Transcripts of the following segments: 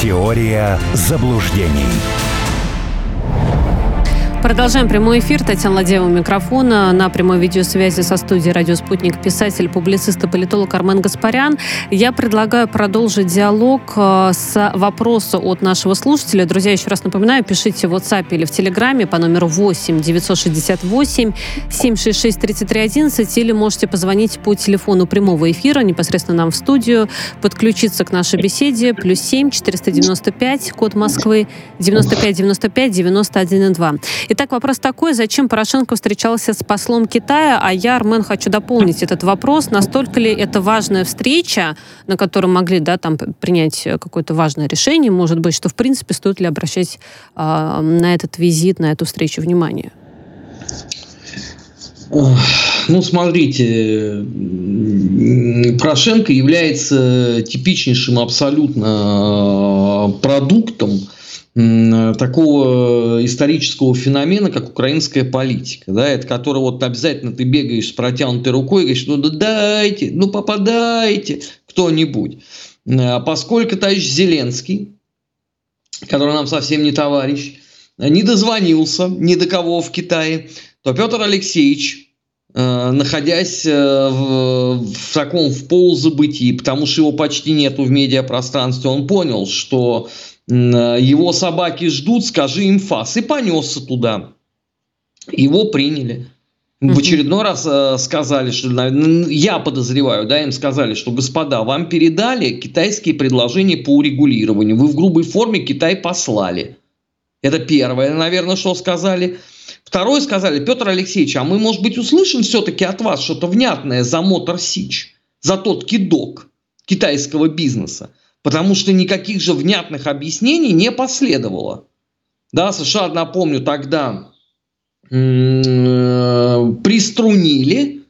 Теория заблуждений. Продолжаем прямой эфир. Татьяна Ладеева у микрофона. На прямой видеосвязи со студией «Радио Спутник» писатель, публицист и политолог Армен Гаспарян. Я предлагаю продолжить диалог э, с вопроса от нашего слушателя. Друзья, еще раз напоминаю, пишите в WhatsApp или в Телеграме по номеру 8 968 766 3311 или можете позвонить по телефону прямого эфира непосредственно нам в студию, подключиться к нашей беседе. Плюс 7 495, код Москвы, 95 95 91 2. Итак, вопрос такой, зачем Порошенко встречался с послом Китая? А я, Армен, хочу дополнить этот вопрос. Настолько ли это важная встреча, на которой могли да, там, принять какое-то важное решение, может быть, что, в принципе, стоит ли обращать э, на этот визит, на эту встречу внимание? Ну, смотрите, Порошенко является типичнейшим абсолютно продуктом такого исторического феномена, как украинская политика, да, это который вот обязательно ты бегаешь с протянутой рукой и говоришь, ну да дайте, ну попадайте кто-нибудь. А поскольку товарищ Зеленский, который нам совсем не товарищ, не дозвонился ни до кого в Китае, то Петр Алексеевич, э, находясь э, в, в таком в полузабытии, потому что его почти нету в медиапространстве, он понял, что его собаки ждут, скажи им фас. И понесся туда. Его приняли. В очередной раз э, сказали, что я подозреваю, да, им сказали, что господа, вам передали китайские предложения по урегулированию. Вы в грубой форме Китай послали. Это первое, наверное, что сказали. Второе сказали, Петр Алексеевич, а мы, может быть, услышим все-таки от вас что-то внятное за Мотор Сич, за тот кидок китайского бизнеса потому что никаких же внятных объяснений не последовало. Да, США, напомню, тогда э, приструнили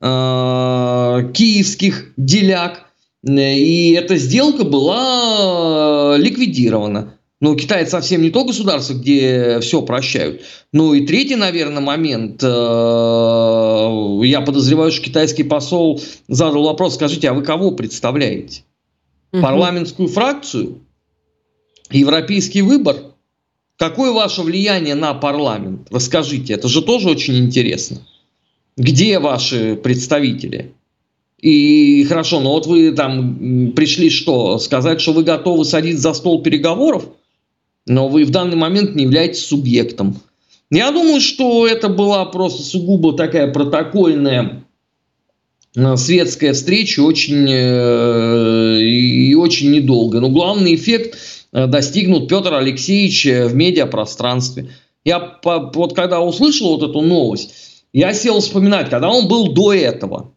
э, киевских деляк, и эта сделка была ликвидирована. Но Китай это совсем не то государство, где все прощают. Ну и третий, наверное, момент. Э, я подозреваю, что китайский посол задал вопрос, скажите, а вы кого представляете? угу. парламентскую фракцию, европейский выбор. Какое ваше влияние на парламент? Расскажите, это же тоже очень интересно. Где ваши представители? И хорошо, но вот вы там пришли что? Сказать, что вы готовы садиться за стол переговоров, но вы в данный момент не являетесь субъектом. Я думаю, что это была просто сугубо такая протокольная Э, светская встреча очень э, и очень недолго. Но главный эффект э, достигнут Петр Алексеевич в медиапространстве. Я вот когда услышал вот эту новость, я сел вспоминать, когда он был до этого.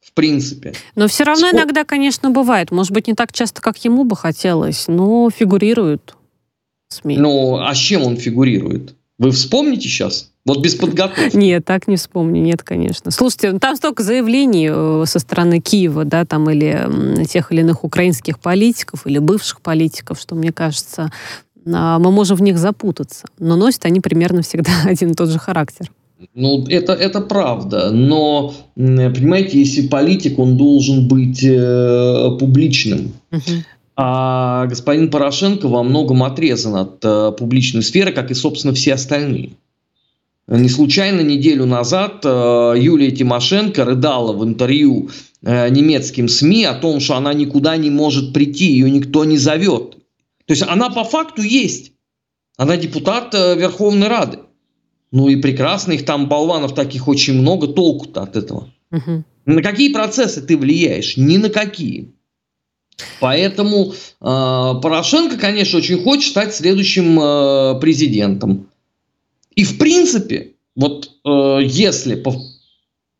В принципе. Но все равно Сколько... иногда, конечно, бывает. Может быть, не так часто, как ему бы хотелось, но фигурирует СМИ. Ну, а с чем он фигурирует? Вы вспомните сейчас? Вот без подготовки. Нет, так не вспомню, нет, конечно. Слушайте, ну, там столько заявлений э, со стороны Киева, да, там или тех или иных украинских политиков, или бывших политиков, что, мне кажется, а, мы можем в них запутаться. Но носят они примерно всегда один и тот же характер. Ну, это, это правда, но, понимаете, если политик, он должен быть э, публичным. Угу. А господин Порошенко во многом отрезан от э, публичной сферы, как и, собственно, все остальные. Не случайно неделю назад э, Юлия Тимошенко рыдала в интервью э, немецким СМИ о том, что она никуда не может прийти, ее никто не зовет. То есть она по факту есть. Она депутат э, Верховной Рады. Ну и прекрасно, их там болванов таких очень много, толку-то от этого. Угу. На какие процессы ты влияешь? Ни на какие. Поэтому э, Порошенко, конечно, очень хочет стать следующим э, президентом. И в принципе, вот э, если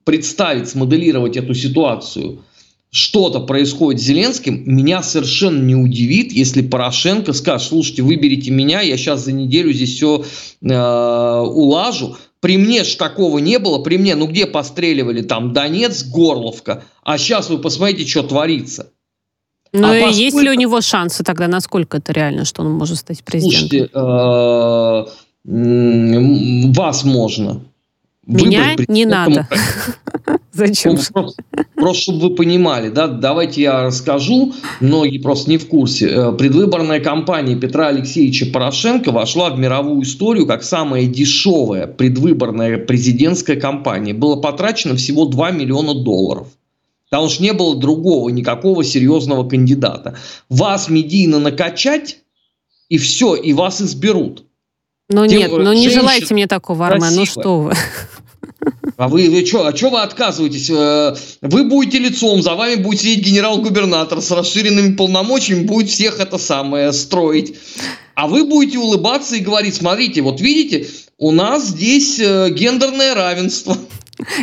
представить, смоделировать эту ситуацию, что-то происходит с Зеленским, меня совершенно не удивит, если Порошенко скажет, слушайте, выберите меня, я сейчас за неделю здесь все э, улажу. При мне ж такого не было, при мне, ну где постреливали, там Донец, Горловка, а сейчас вы посмотрите, что творится. Ну а и поскольку... есть ли у него шансы тогда, насколько это реально, что он может стать президентом? Слушайте, э, вас можно. Меня не надо. Зачем? Ну, просто, просто, чтобы вы понимали, да, давайте я расскажу, многие просто не в курсе. Э, предвыборная кампания Петра Алексеевича Порошенко вошла в мировую историю как самая дешевая предвыборная президентская кампания. Было потрачено всего 2 миллиона долларов. Потому что не было другого, никакого серьезного кандидата. Вас медийно накачать, и все, и вас изберут. Ну нет, ну не желайте мне такого, Армен, ну что вы. А вы, вы что, а что вы отказываетесь? Э, вы будете лицом, за вами будет сидеть генерал-губернатор с расширенными полномочиями, будет всех это самое строить. А вы будете улыбаться и говорить, смотрите, вот видите, у нас здесь э, гендерное равенство.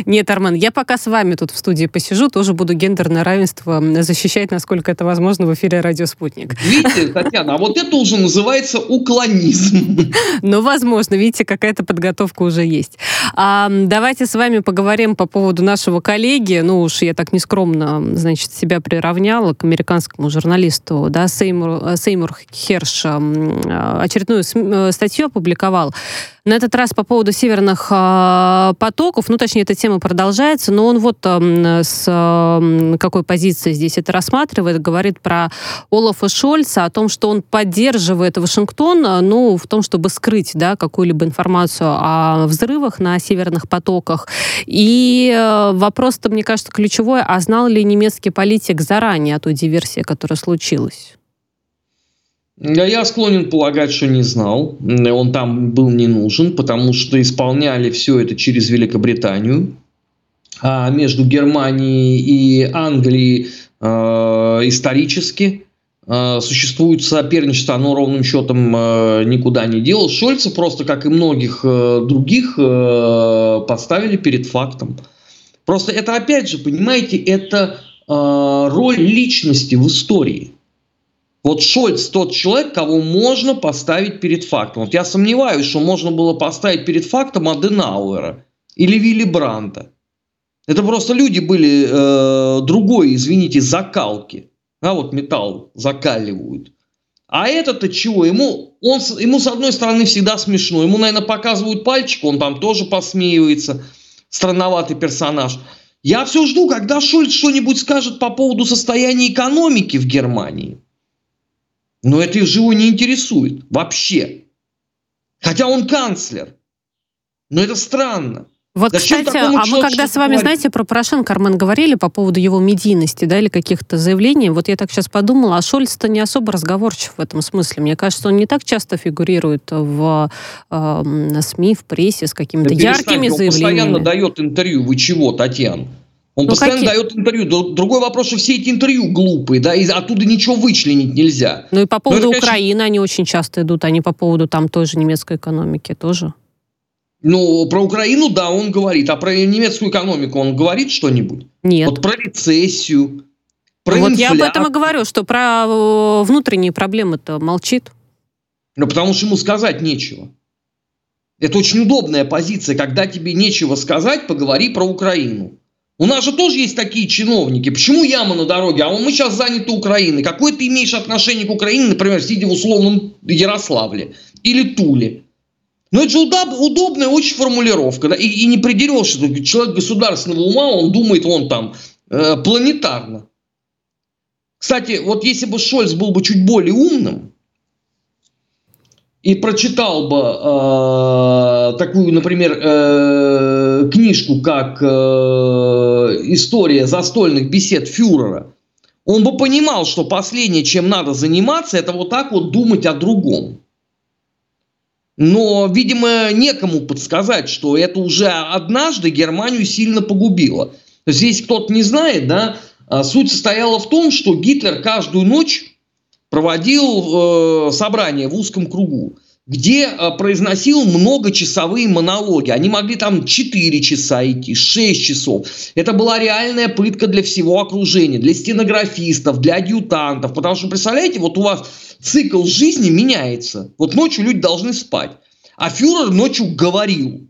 Нет, Армен, я пока с вами тут в студии посижу, тоже буду гендерное равенство защищать, насколько это возможно, в эфире «Радио Спутник». Видите, Татьяна, а вот это уже называется уклонизм. Ну, возможно, видите, какая-то подготовка уже есть. А, давайте с вами поговорим по поводу нашего коллеги. Ну уж я так нескромно, значит, себя приравняла к американскому журналисту, да, Сеймур, Сеймур Херш очередную э, статью опубликовал. На этот раз по поводу северных э, потоков, ну, точнее, эта тема продолжается, но он вот э, с э, какой позиции здесь это рассматривает, говорит про Олафа Шольца, о том, что он поддерживает Вашингтон, ну, в том, чтобы скрыть, да, какую-либо информацию о взрывах на северных потоках. И э, вопрос-то, мне кажется, ключевой, а знал ли немецкий политик заранее о той диверсии, которая случилась? Я склонен полагать, что не знал. Он там был не нужен, потому что исполняли все это через Великобританию. А между Германией и Англией э, исторически э, существует соперничество, оно ровным счетом э, никуда не дело. Шольца просто, как и многих э, других, э, поставили перед фактом. Просто это, опять же, понимаете, это э, роль личности в истории. Вот Шольц тот человек, кого можно поставить перед фактом. Вот я сомневаюсь, что можно было поставить перед фактом Аденауэра или Вилли Бранта. Это просто люди были э, другой, извините, закалки. А вот металл закаливают. А этот-то чего? Ему, он, ему с одной стороны всегда смешно. Ему, наверное, показывают пальчик, он там тоже посмеивается. Странноватый персонаж. Я все жду, когда Шольц что-нибудь скажет по поводу состояния экономики в Германии. Но это их живо не интересует вообще. Хотя он канцлер. Но это странно. Вот, Зачем кстати, а мы когда с вами, говорить? знаете, про Порошенко, Армен, говорили по поводу его медийности, да, или каких-то заявлений, вот я так сейчас подумала, а Шольц-то не особо разговорчив в этом смысле. Мне кажется, он не так часто фигурирует в э, СМИ, в прессе с какими-то да яркими заявлениями. Он постоянно дает интервью. Вы чего, Татьяна? Он ну, постоянно какие? дает интервью. Другой вопрос, что все эти интервью глупые, да, и оттуда ничего вычленить нельзя. Ну и по поводу это, Украины конечно... они очень часто идут, они по поводу там той же немецкой экономики тоже. Ну, про Украину, да, он говорит. А про немецкую экономику он говорит что-нибудь? Нет. Вот про рецессию, про Вот инфляцию. я об этом и говорю, что про э, внутренние проблемы-то молчит. Ну, потому что ему сказать нечего. Это очень удобная позиция. Когда тебе нечего сказать, поговори про Украину. У нас же тоже есть такие чиновники. Почему яма на дороге? А мы сейчас заняты Украиной. Какое ты имеешь отношение к Украине, например, сидя в условном Ярославле или Туле? Ну, это же удоб, удобная очень формулировка. Да? И, и не придерешься. Человек государственного ума, он думает, он там э, планетарно. Кстати, вот если бы Шольц был бы чуть более умным, и прочитал бы э, такую, например, э, книжку, как э, «История застольных бесед фюрера», он бы понимал, что последнее, чем надо заниматься, это вот так вот думать о другом. Но, видимо, некому подсказать, что это уже однажды Германию сильно погубило. То есть, если кто-то не знает, да, а, суть состояла в том, что Гитлер каждую ночь проводил э, собрания в узком кругу, где э, произносил многочасовые монологи. Они могли там 4 часа идти, 6 часов. Это была реальная пытка для всего окружения, для стенографистов, для адъютантов. Потому что, представляете, вот у вас цикл жизни меняется. Вот ночью люди должны спать. А фюрер ночью говорил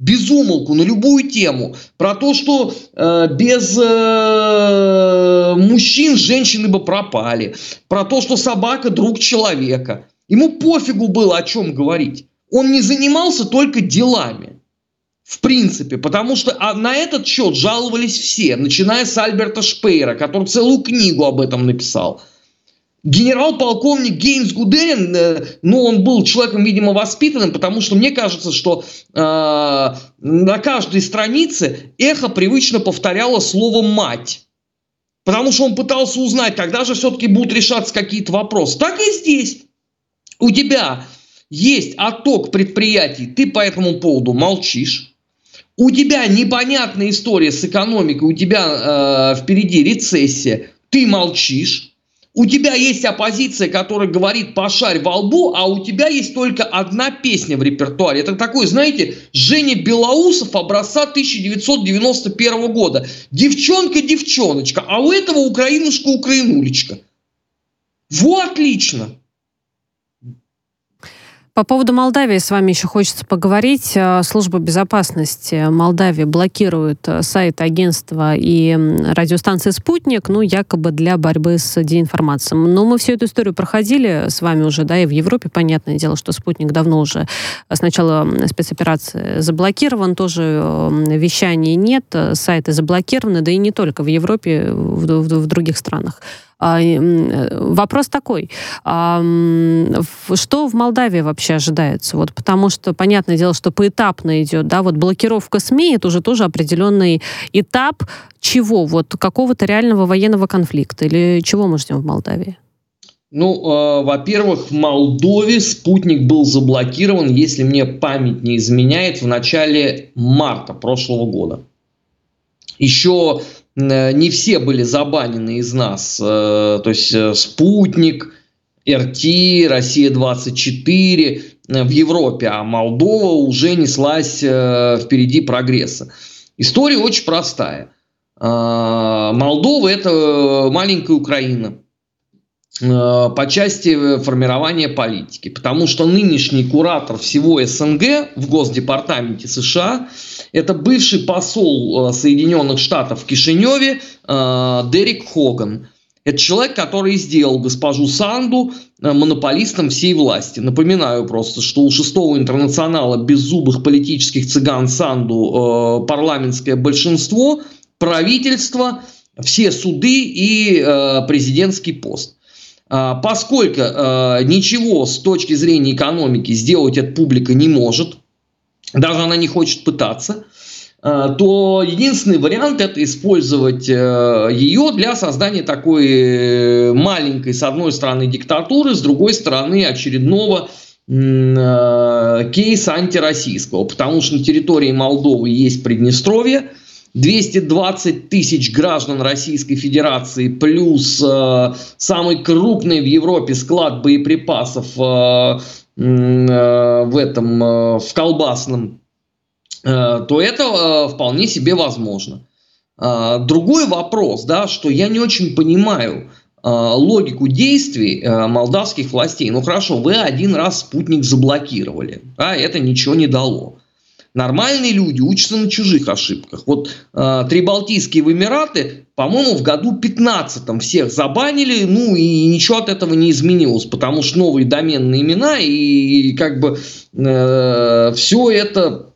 безумолку на любую тему про то, что э, без э, мужчин женщины бы пропали, про то, что собака друг человека. Ему пофигу было о чем говорить. Он не занимался только делами. В принципе, потому что а на этот счет жаловались все, начиная с Альберта Шпейра, который целую книгу об этом написал. Генерал-полковник Гейнс Гудерин, э, ну, он был человеком, видимо, воспитанным, потому что мне кажется, что э, на каждой странице эхо привычно повторяло слово «мать». Потому что он пытался узнать, когда же все-таки будут решаться какие-то вопросы. Так и здесь. У тебя есть отток предприятий, ты по этому поводу молчишь у тебя непонятная история с экономикой, у тебя э, впереди рецессия, ты молчишь, у тебя есть оппозиция, которая говорит «пошарь во лбу», а у тебя есть только одна песня в репертуаре. Это такой, знаете, Женя Белоусов образца 1991 года. Девчонка-девчоночка, а у этого украинушка-украинулечка. Вот отлично. По поводу Молдавии с вами еще хочется поговорить. Э, Служба безопасности Молдавии блокирует э, сайт агентства и радиостанции «Спутник», ну, якобы для борьбы с деинформацией. Но мы всю эту историю проходили с вами уже, да, и в Европе, понятное дело, что «Спутник» давно уже с начала спецоперации заблокирован, тоже вещаний нет, сайты заблокированы, да и не только в Европе, в, в, в других странах. А, э, вопрос такой, а, что в Молдавии вообще ожидается? Вот потому что, понятное дело, что поэтапно идет, да, вот блокировка СМИ, это уже тоже определенный этап чего? Вот какого-то реального военного конфликта или чего мы ждем в Молдавии? Ну, э, во-первых, в Молдове спутник был заблокирован, если мне память не изменяет, в начале марта прошлого года. Еще не все были забанены из нас. Э, то есть э, «Спутник», РТ, «Россия-24» в Европе, а Молдова уже неслась впереди прогресса. История очень простая. Молдова – это маленькая Украина по части формирования политики, потому что нынешний куратор всего СНГ в Госдепартаменте США это бывший посол э, Соединенных Штатов в Кишиневе э, Дерек Хоган. Это человек, который сделал госпожу Санду э, монополистом всей власти. Напоминаю просто, что у шестого интернационала беззубых политических цыган Санду парламентское большинство, правительство, все суды и президентский пост. Поскольку ничего с точки зрения экономики сделать эта публика не может, даже она не хочет пытаться, э, то единственный вариант это использовать ее для создания такой э, маленькой, с одной стороны, диктатуры, с другой стороны, очередного кейса антироссийского, потому что на территории Молдовы есть Приднестровье, 220 тысяч граждан Российской Федерации плюс э, самый крупный в Европе склад боеприпасов э, Э, в этом, э, в колбасном, э, то это вполне себе возможно. Другой вопрос, да, что я не очень понимаю логику действий молдавских властей. Ну хорошо, вы один раз спутник заблокировали, а это ничего не дало. Нормальные люди учатся на чужих ошибках. Вот э, три Балтийские Эмираты, по-моему, в году 15 всех забанили, ну и ничего от этого не изменилось, потому что новые доменные имена и, и как бы э, все это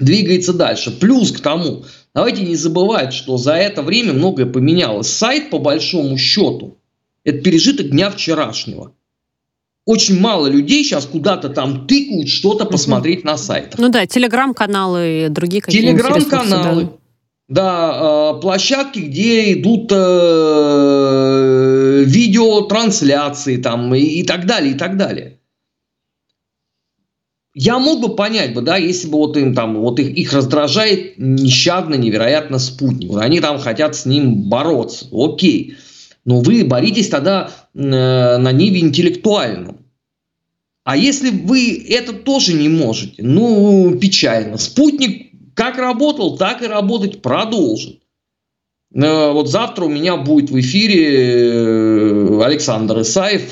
двигается дальше. Плюс к тому, давайте не забывать, что за это время многое поменялось. Сайт, по большому счету, это пережиток дня вчерашнего очень мало людей сейчас куда-то там тыкают что-то посмотреть на сайтах. Ну да, телеграм-каналы и другие какие-то Телеграм-каналы. Да. Э, площадки, где идут э, видеотрансляции там и, и так далее, и так далее. Я мог бы понять бы, да, если бы вот им там, вот их, их раздражает нещадно, невероятно спутник. Они там хотят с ним бороться. Окей. Но вы боритесь тогда э, на ниве интеллектуальном. А если вы это тоже не можете, ну, печально. Спутник как работал, так и работать продолжит. Э, вот завтра у меня будет в эфире э, Александр Исаев,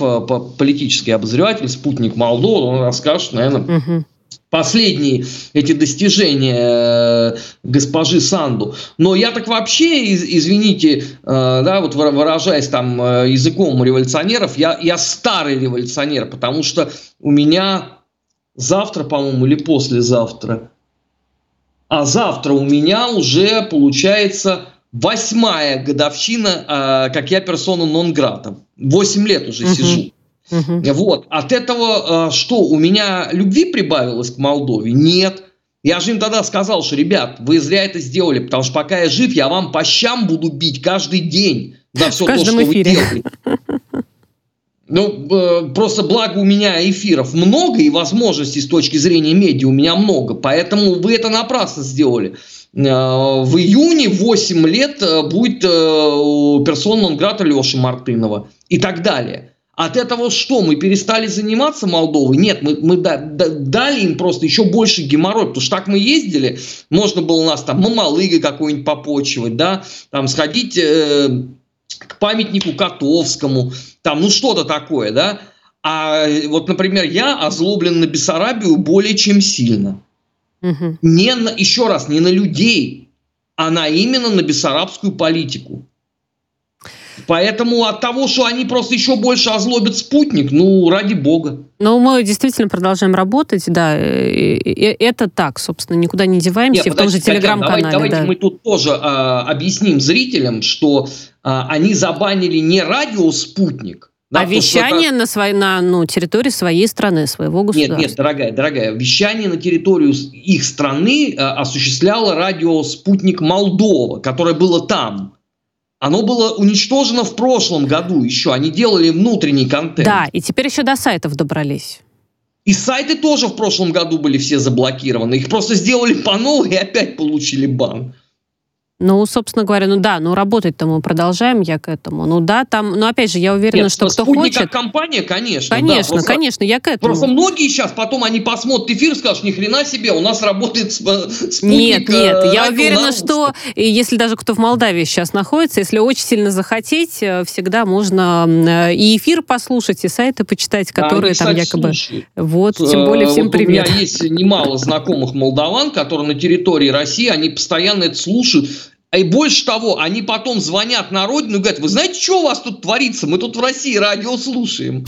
политический обозреватель, спутник Молдовы. Он расскажет, наверное, угу последние эти достижения э, госпожи Санду. Но я так вообще, извините, э, да, вот выражаясь там э, языком революционеров, я, я старый революционер, потому что у меня завтра, по-моему, или послезавтра А завтра у меня уже получается восьмая годовщина, как я персона нон-грата. Восемь лет уже угу. сижу. Угу. Вот. От этого что, у меня любви прибавилось к Молдове? Нет. Я же им тогда сказал, что, ребят, вы зря это сделали, потому что пока я жив, я вам по щам буду бить каждый день за все то, что эфире. вы делаете. Ну, э, просто благо у меня эфиров много и возможностей с точки зрения медиа у меня много, поэтому вы это напрасно сделали. Э, в июне 8 лет э, будет персона нон-грата Леши Мартынова и так далее. От этого что? Мы перестали заниматься Молдовой? Нет, мы, мы да, да, дали им просто еще больше геморрой, потому что так мы ездили, можно было у нас там мамалыга какой-нибудь попочивать, да, там сходить э, к памятнику Котовскому, там, ну что-то такое, да. А вот, например, я озлоблен на Бессарабию более чем сильно. Угу. Не на, еще раз, не на людей, а на именно на бессарабскую политику. Поэтому от того, что они просто еще больше озлобят спутник, ну, ради бога. Но мы действительно продолжаем работать, да, и, и, это так, собственно, никуда не деваемся, Нет, в том же телеграм-канале. Давайте, давайте да. мы тут тоже а, объясним зрителям, что а, они забанили не радио «Спутник», да, а вещание это... на, своей, на ну, территории своей страны, своего государства? Нет, нет, дорогая, дорогая, вещание на территорию их страны а, осуществляло радио «Спутник Молдова», которое было там. Оно было уничтожено в прошлом году еще. Они делали внутренний контент. Да, и теперь еще до сайтов добрались. И сайты тоже в прошлом году были все заблокированы. Их просто сделали по новой и опять получили бан. Ну, собственно говоря, ну да, ну работать-то мы продолжаем, я к этому. Ну да, там, ну опять же, я уверена, Нет, что кто хочет... как компания, конечно. Конечно, да, просто, конечно, я к этому. Просто многие сейчас потом они посмотрят эфир и скажут, ни хрена себе, у нас работает спутник. Нет, нет, э, я уверена, что если даже кто в Молдавии сейчас находится, если очень сильно захотеть, э, всегда можно э, и эфир послушать, и сайты почитать, которые там якобы... Слушают. Вот, тем более всем вот привет. У меня есть немало знакомых молдаван, которые на территории России, они постоянно это слушают, и больше того, они потом звонят на родину и говорят, вы знаете, что у вас тут творится? Мы тут в России радио слушаем.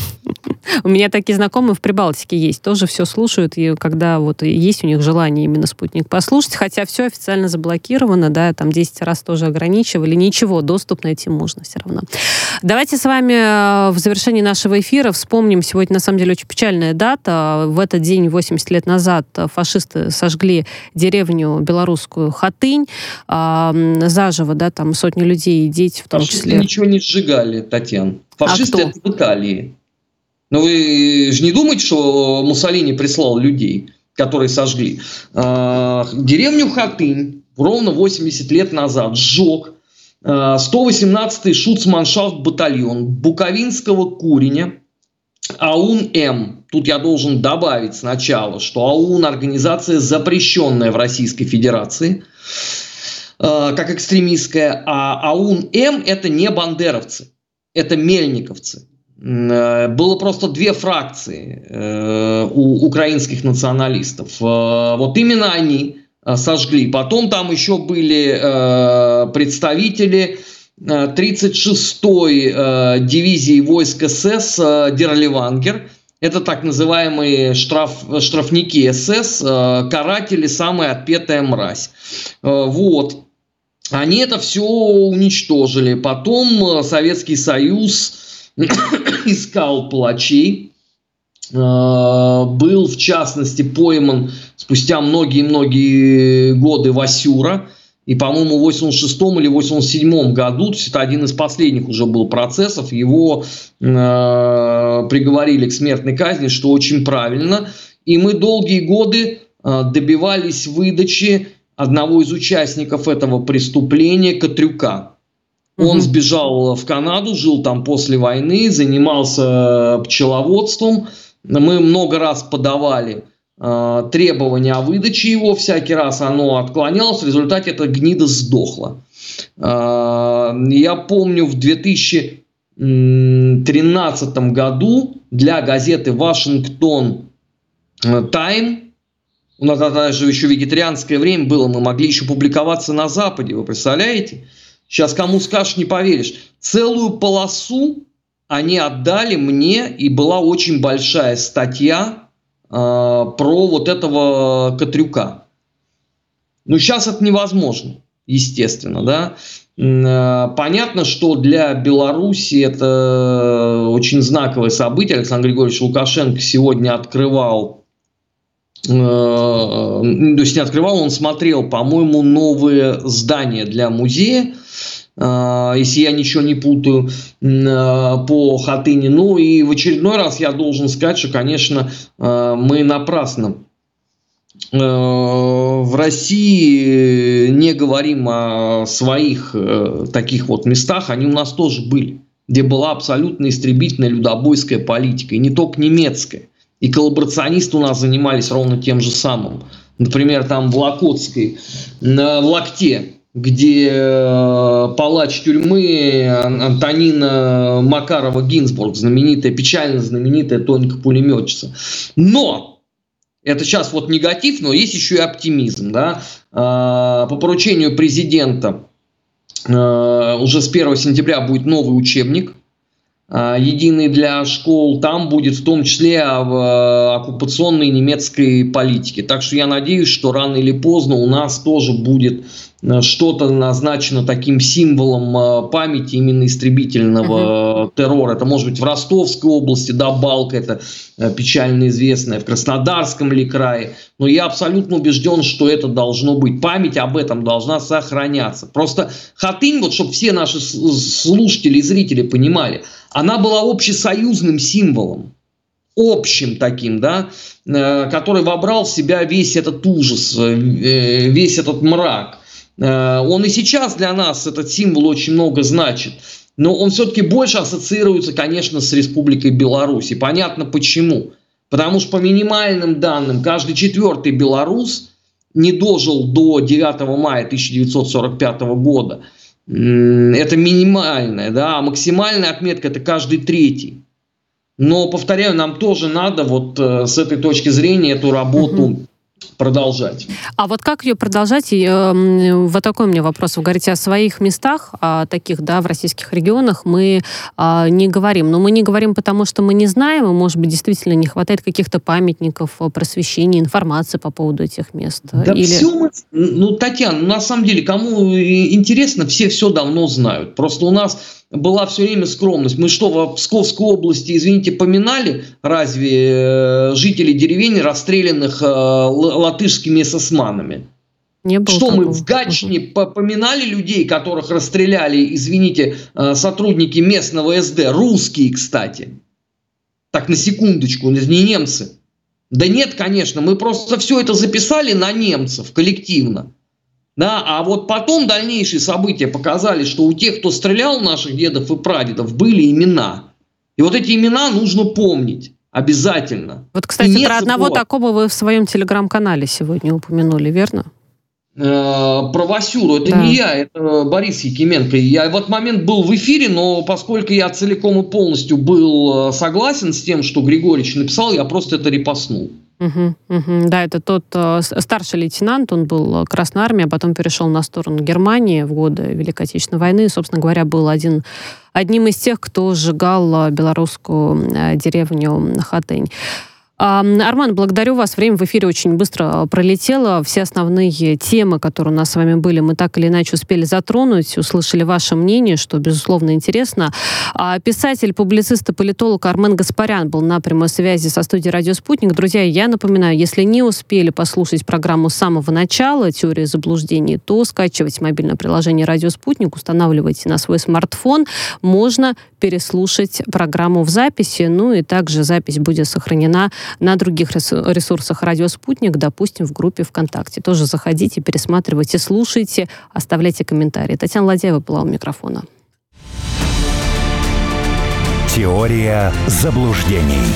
У меня такие знакомые в Прибалтике есть, тоже все слушают, и когда вот есть у них желание именно спутник послушать, хотя все официально заблокировано, да, там 10 раз тоже ограничивали, ничего, доступ найти можно все равно. Давайте с вами э, в завершении нашего эфира вспомним, сегодня на самом деле очень печальная дата, в этот день, 80 лет назад, фашисты сожгли деревню белорусскую Хатынь, заживо, да, там сотни людей, дети в том Фашисты числе. ничего не сжигали, Татьяна. А Фашисты а это в Италии. Но вы же не думаете, что Муссолини прислал людей, которые сожгли. А, деревню Хатынь ровно 80 лет назад сжег 118-й а, шуцманшафт батальон Буковинского куреня АУН-М. Тут я должен добавить сначала, что АУН – организация, запрещенная в Российской Федерации, а, как экстремистская, а АУН-М – это не бандеровцы, это мельниковцы. Э, было просто две фракции э, у украинских националистов. Э, вот именно они сожгли. Потом там еще были представители 36-й дивизии войск СС Дерливангер. Это так называемые штраф, штрафники СС, каратели, самая отпетая мразь. Вот. Они это все уничтожили. Потом Советский Союз искал палачей, э, был, в частности, пойман спустя многие-многие годы Васюра, и, по-моему, в 86 или 87 году, то есть это один из последних уже был процессов, его э, приговорили к смертной казни, что очень правильно. И мы долгие годы э, добивались выдачи одного из участников этого преступления, Катрюка. Он сбежал в Канаду, жил там после войны, занимался пчеловодством. Мы много раз подавали э, требования о выдаче его, всякий раз оно отклонялось, в результате эта гнида сдохла. Э, я помню, в 2013 году для газеты «Вашингтон Тайм» у нас даже еще вегетарианское время было, мы могли еще публиковаться на Западе, вы представляете? Сейчас кому скажешь, не поверишь. Целую полосу они отдали мне, и была очень большая статья э, про вот этого Катрюка. Но сейчас это невозможно, естественно, да. Э, понятно, что для Беларуси это очень знаковое событие. Александр Григорьевич Лукашенко сегодня открывал то есть не открывал, он смотрел, по-моему, новые здания для музея, э, если я ничего не путаю, по Хатыни. Ну и в очередной раз я должен сказать, что, конечно, мы напрасно Э, в России не говорим о своих э, таких вот местах, они у нас тоже были, где была абсолютно истребительная людобойская политика, и не только немецкая. И коллаборационисты у нас занимались ровно тем же самым. Например, там в Локотской, в Локте, где э, палач тюрьмы Антонина Макарова-Гинзбург, знаменитая, печально знаменитая тоненькая пулеметчица. Но это сейчас вот негатив, но есть еще и оптимизм. Да? А, по поручению президента а, уже с 1 сентября будет новый учебник, единый для школ. Там будет в том числе в оккупационной немецкой политике. Так что я надеюсь, что рано или поздно у нас тоже будет что-то назначено таким символом памяти именно истребительного uh-huh. террора. Это может быть в Ростовской области, да, Балка, это печально известная, в Краснодарском ли крае. Но я абсолютно убежден, что это должно быть. Память об этом должна сохраняться. Просто Хатынь, вот чтобы все наши слушатели и зрители понимали, она была общесоюзным символом общим таким, да, который вобрал в себя весь этот ужас, весь этот мрак. Э, он и сейчас для нас, этот символ, очень много значит. Но он все-таки больше ассоциируется, конечно, с Республикой Беларусь. И понятно почему. Потому что по минимальным данным, каждый четвертый белорус не дожил до 9 мая 1945 года. Это минимальная, да, а максимальная отметка это каждый третий. Но, повторяю, нам тоже надо вот э, с этой точки зрения эту работу угу продолжать. А вот как ее продолжать? И, э, вот такой у меня вопрос. Вы говорите о своих местах, о таких, да, в российских регионах мы э, не говорим. Но мы не говорим, потому что мы не знаем, и, может быть, действительно не хватает каких-то памятников, э, просвещения, информации по поводу этих мест. Да Или... все мы... Ну, Татьяна, на самом деле, кому интересно, все все давно знают. Просто у нас была все время скромность. Мы что, в Псковской области, извините, поминали разве э, жителей деревень, расстрелянных э, латышскими эсэсманами? Не было что такого. мы в Гатчине поминали людей, которых расстреляли, извините, э, сотрудники местного СД, русские, кстати. Так, на секундочку, не немцы. Да нет, конечно, мы просто все это записали на немцев коллективно. Да, а вот потом дальнейшие события показали, что у тех, кто стрелял наших дедов и прадедов, были имена. И вот эти имена нужно помнить. Обязательно. Вот, кстати, про одного такого вы в своем телеграм-канале сегодня упомянули, верно? Э, про Васюру. Это да. не я, это Борис Якименко. Я в этот момент был в эфире, но поскольку я целиком и полностью был э, согласен с тем, что Григорьевич написал, я просто это репостнул. Угу, угу. Да, это тот э, старший лейтенант, он был э, Красной Армии, а потом перешел на сторону Германии в годы Великой Отечественной войны. И, собственно говоря, был один, одним из тех, кто сжигал э, белорусскую э, деревню Хатынь. Арман, благодарю вас. Время в эфире очень быстро а, пролетело. Все основные темы, которые у нас с вами были, мы так или иначе успели затронуть, услышали ваше мнение, что, безусловно, интересно. А писатель, публицист и политолог Армен Гаспарян был на прямой связи со студией «Радио Спутник». Друзья, я напоминаю, если не успели послушать программу с самого начала «Теория заблуждений», то скачивайте мобильное приложение «Радио Спутник», устанавливайте на свой смартфон. Можно переслушать программу в записи, ну и также запись будет сохранена на других ресурсах «Радио Спутник», допустим, в группе ВКонтакте. Тоже заходите, пересматривайте, слушайте, оставляйте комментарии. Татьяна Ладяева была у микрофона. Теория заблуждений.